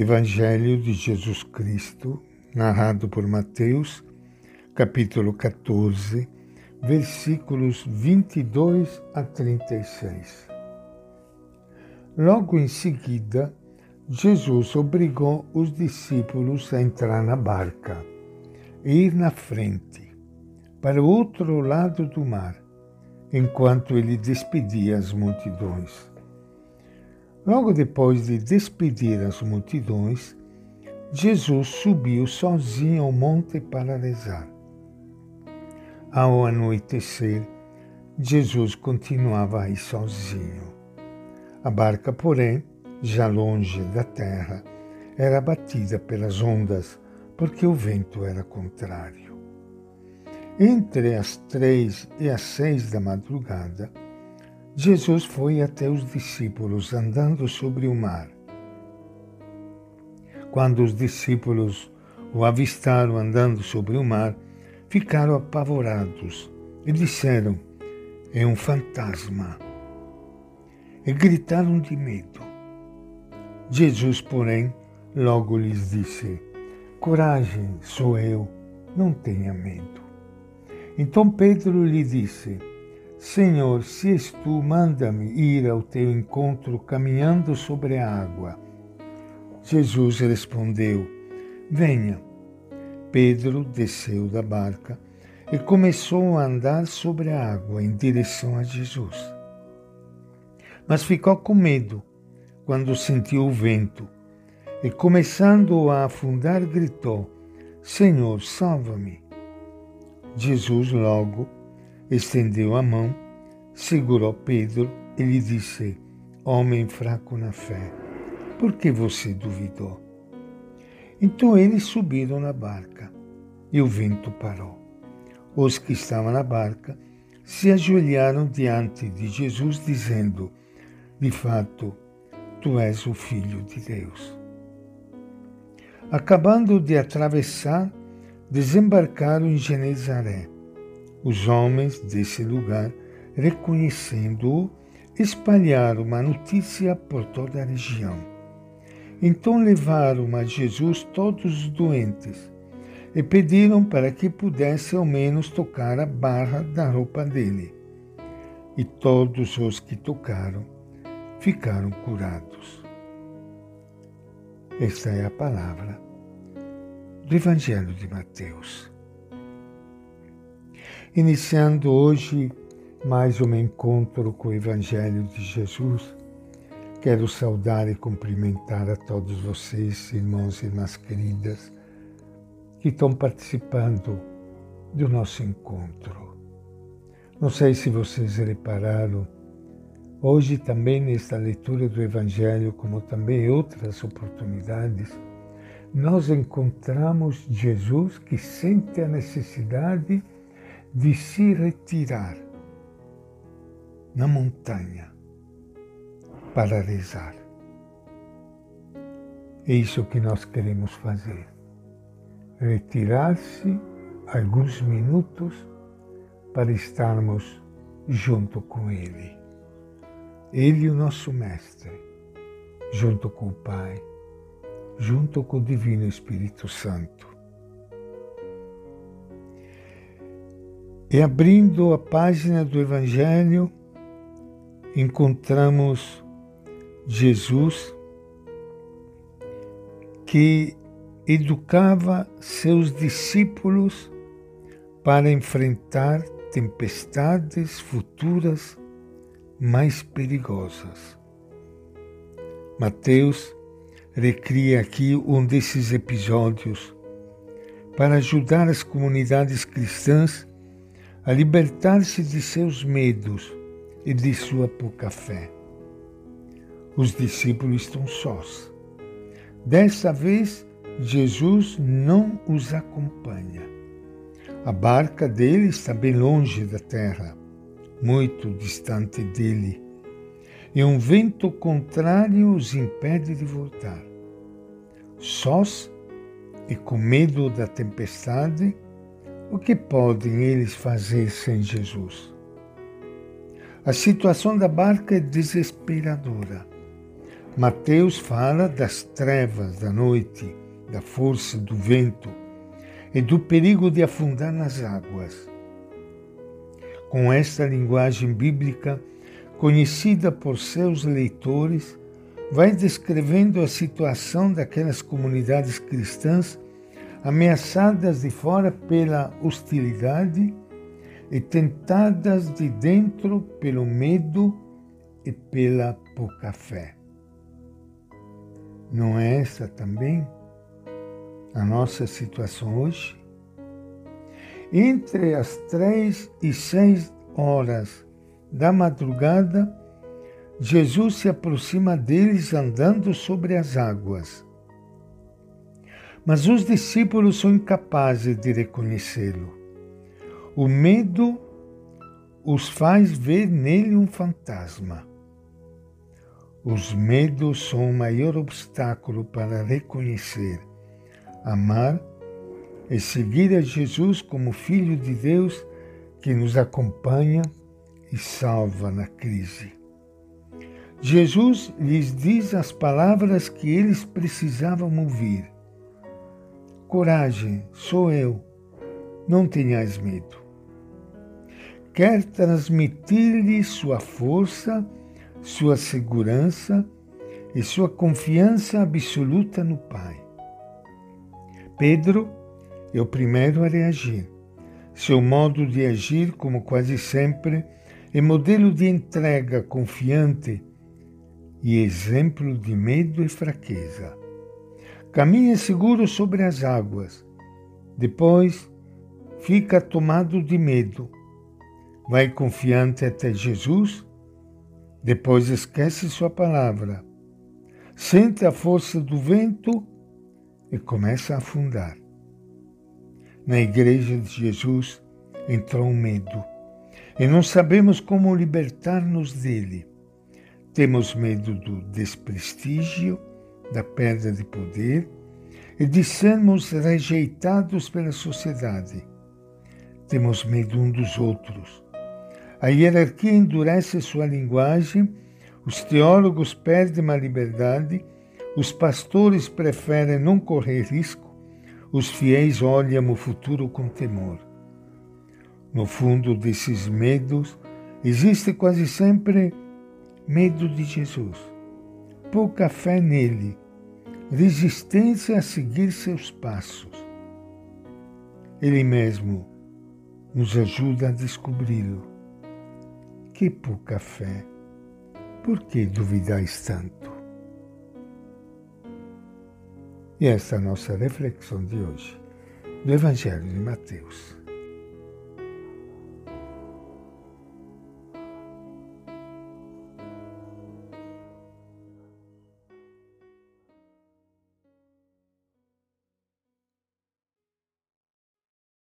Evangelho de Jesus Cristo, narrado por Mateus, capítulo 14, versículos 22 a 36. Logo em seguida, Jesus obrigou os discípulos a entrar na barca e ir na frente, para o outro lado do mar, enquanto ele despedia as multidões. Logo depois de despedir as multidões, Jesus subiu sozinho ao monte para rezar. Ao anoitecer, Jesus continuava aí sozinho. A barca, porém, já longe da terra, era batida pelas ondas, porque o vento era contrário. Entre as três e as seis da madrugada, Jesus foi até os discípulos andando sobre o mar. Quando os discípulos o avistaram andando sobre o mar, ficaram apavorados e disseram: É um fantasma. E gritaram de medo. Jesus, porém, logo lhes disse: Coragem, sou eu, não tenha medo. Então Pedro lhe disse: Senhor, se és tu, manda-me ir ao teu encontro caminhando sobre a água. Jesus respondeu: Venha. Pedro desceu da barca e começou a andar sobre a água em direção a Jesus. Mas ficou com medo quando sentiu o vento e, começando a afundar, gritou: Senhor, salva-me. Jesus logo estendeu a mão, segurou Pedro e lhe disse: Homem fraco na fé, por que você duvidou? Então eles subiram na barca e o vento parou. Os que estavam na barca se ajoelharam diante de Jesus, dizendo: De fato, tu és o Filho de Deus. Acabando de atravessar, desembarcaram em Genezaré os homens desse lugar, reconhecendo-o, espalharam uma notícia por toda a região. Então levaram a Jesus todos os doentes e pediram para que pudesse ao menos tocar a barra da roupa dele. E todos os que tocaram ficaram curados. Esta é a palavra do Evangelho de Mateus. Iniciando hoje mais um encontro com o Evangelho de Jesus, quero saudar e cumprimentar a todos vocês, irmãos e irmãs queridas, que estão participando do nosso encontro. Não sei se vocês repararam, hoje também nesta leitura do Evangelho, como também outras oportunidades, nós encontramos Jesus que sente a necessidade de de se retirar na montanha para rezar. É isso que nós queremos fazer. Retirar-se alguns minutos para estarmos junto com Ele. Ele, o nosso Mestre, junto com o Pai, junto com o Divino Espírito Santo. E abrindo a página do Evangelho, encontramos Jesus que educava seus discípulos para enfrentar tempestades futuras mais perigosas. Mateus recria aqui um desses episódios para ajudar as comunidades cristãs a libertar-se de seus medos e de sua pouca fé. Os discípulos estão sós. Dessa vez, Jesus não os acompanha. A barca dele está bem longe da terra, muito distante dele, e um vento contrário os impede de voltar. Sós e com medo da tempestade, o que podem eles fazer sem Jesus? A situação da barca é desesperadora. Mateus fala das trevas da noite, da força do vento e do perigo de afundar nas águas. Com esta linguagem bíblica, conhecida por seus leitores, vai descrevendo a situação daquelas comunidades cristãs ameaçadas de fora pela hostilidade e tentadas de dentro pelo medo e pela pouca fé. Não é essa também a nossa situação hoje? Entre as três e seis horas da madrugada, Jesus se aproxima deles andando sobre as águas. Mas os discípulos são incapazes de reconhecê-lo. O medo os faz ver nele um fantasma. Os medos são o maior obstáculo para reconhecer, amar e seguir a Jesus como Filho de Deus que nos acompanha e salva na crise. Jesus lhes diz as palavras que eles precisavam ouvir. Coragem, sou eu, não tenhais medo. Quer transmitir-lhe sua força, sua segurança e sua confiança absoluta no Pai. Pedro é o primeiro a reagir. Seu modo de agir, como quase sempre, é modelo de entrega confiante e exemplo de medo e fraqueza. Caminha seguro sobre as águas, depois fica tomado de medo. Vai confiante até Jesus, depois esquece sua palavra. Sente a força do vento e começa a afundar. Na igreja de Jesus entrou um medo e não sabemos como libertar-nos dele. Temos medo do desprestígio, da perda de poder e de sermos rejeitados pela sociedade. Temos medo um dos outros. A hierarquia endurece sua linguagem, os teólogos perdem a liberdade, os pastores preferem não correr risco, os fiéis olham o futuro com temor. No fundo desses medos existe quase sempre medo de Jesus, pouca fé nele, resistência a seguir seus passos. Ele mesmo nos ajuda a descobri-lo. Que pouca fé! Por que duvidais tanto? E esta é a nossa reflexão de hoje do Evangelho de Mateus.